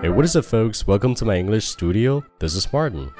Hey, what is it, folks? Welcome to my English studio. This is Martin.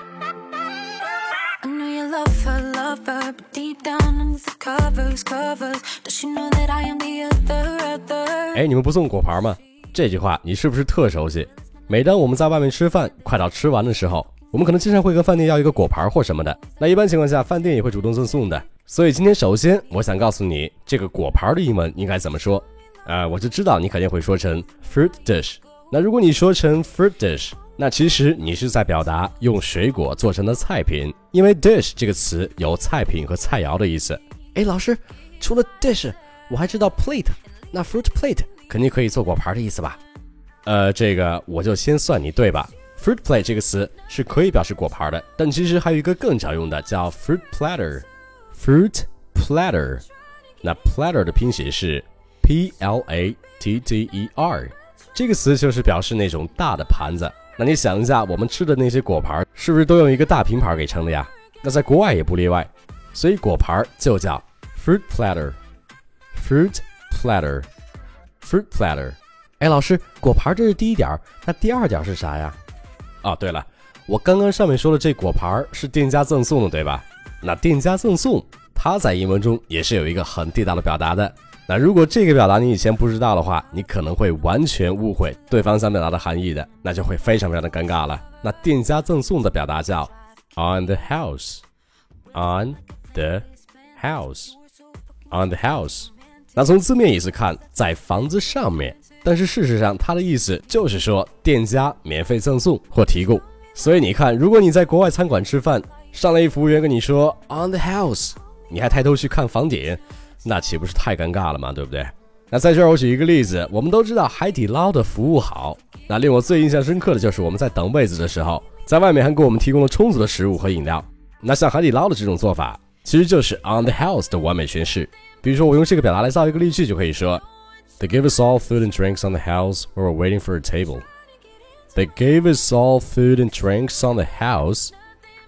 I know you love her, love her, but deep down underneath the covers, covers, does she know that I am the other, other? 哎，你们不送果盘吗？这句话你是不是特熟悉？每当我们在外面吃饭，快到吃完的时候，我们可能经常会跟饭店要一个果盘或什么的。那一般情况下，饭店也会主动赠送的。所以今天首先我想告诉你，这个果盘的英文应该怎么说？啊、我就知道你肯定会说成 fruit dish。那如果你说成 fruit dish，那其实你是在表达用水果做成的菜品，因为 dish 这个词有菜品和菜肴的意思。哎，老师，除了 dish，我还知道 plate，那 fruit plate 肯定可以做果盘的意思吧？呃，这个我就先算你对吧。Fruit plate 这个词是可以表示果盘的，但其实还有一个更常用的叫 fruit platter。Fruit platter，那 platter 的拼写是 p l a t t e r，这个词就是表示那种大的盘子。那你想一下，我们吃的那些果盘是不是都用一个大平盘给称的呀？那在国外也不例外，所以果盘就叫 fruit platter。Fruit platter，fruit platter。哎，老师，果盘这是第一点，那第二点是啥呀？哦，对了，我刚刚上面说的这果盘是店家赠送的，对吧？那店家赠送，它在英文中也是有一个很地道的表达的。那如果这个表达你以前不知道的话，你可能会完全误会对方想表达的含义的，那就会非常非常的尴尬了。那店家赠送的表达叫 on the house，on the house，on the house。那从字面意思看，在房子上面，但是事实上它的意思就是说店家免费赠送或提供。所以你看，如果你在国外餐馆吃饭，上来一服务员跟你说 on the house，你还抬头去看房顶，那岂不是太尴尬了吗？对不对？那在这儿我举一个例子，我们都知道海底捞的服务好，那令我最印象深刻的就是我们在等位子的时候，在外面还给我们提供了充足的食物和饮料。那像海底捞的这种做法，其实就是 on the house 的完美诠释。比如说，我用这个表达来造一个例句，就可以说：They gave us all food and drinks on the house while we're waiting for a table. They gave us all food and drinks on the house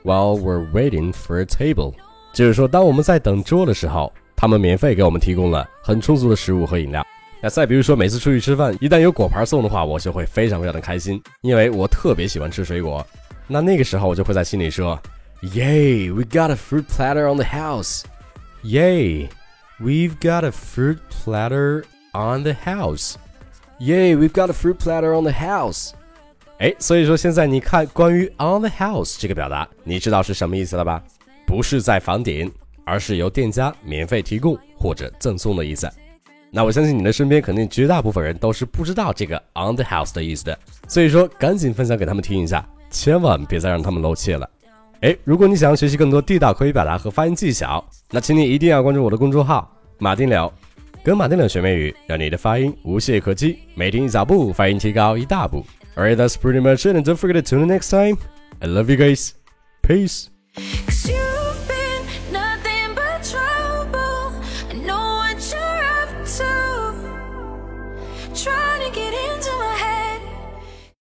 while we're waiting for a table. 就是说，当我们在等桌的时候，他们免费给我们提供了很充足的食物和饮料。那再比如说，每次出去吃饭，一旦有果盘送的话，我就会非常非常的开心，因为我特别喜欢吃水果。那那个时候，我就会在心里说：Yay, we got a fruit platter on the house. Yay. We've got a fruit platter on the house. Yay, we've got a fruit platter on the house. 哎，所以说现在你看关于 on the house 这个表达，你知道是什么意思了吧？不是在房顶，而是由店家免费提供或者赠送的意思。那我相信你的身边肯定绝大部分人都是不知道这个 on the house 的意思的，所以说赶紧分享给他们听一下，千万别再让他们漏气了。哎，如果你想要学习更多地道口语表达和发音技巧，那请你一定要关注我的公众号“马丁柳”，跟马丁柳学美语，让你的发音无懈可击，每天一小步，发音提高一大步。Alright, that's pretty much it, and don't forget to tune next time. I love you guys. Peace.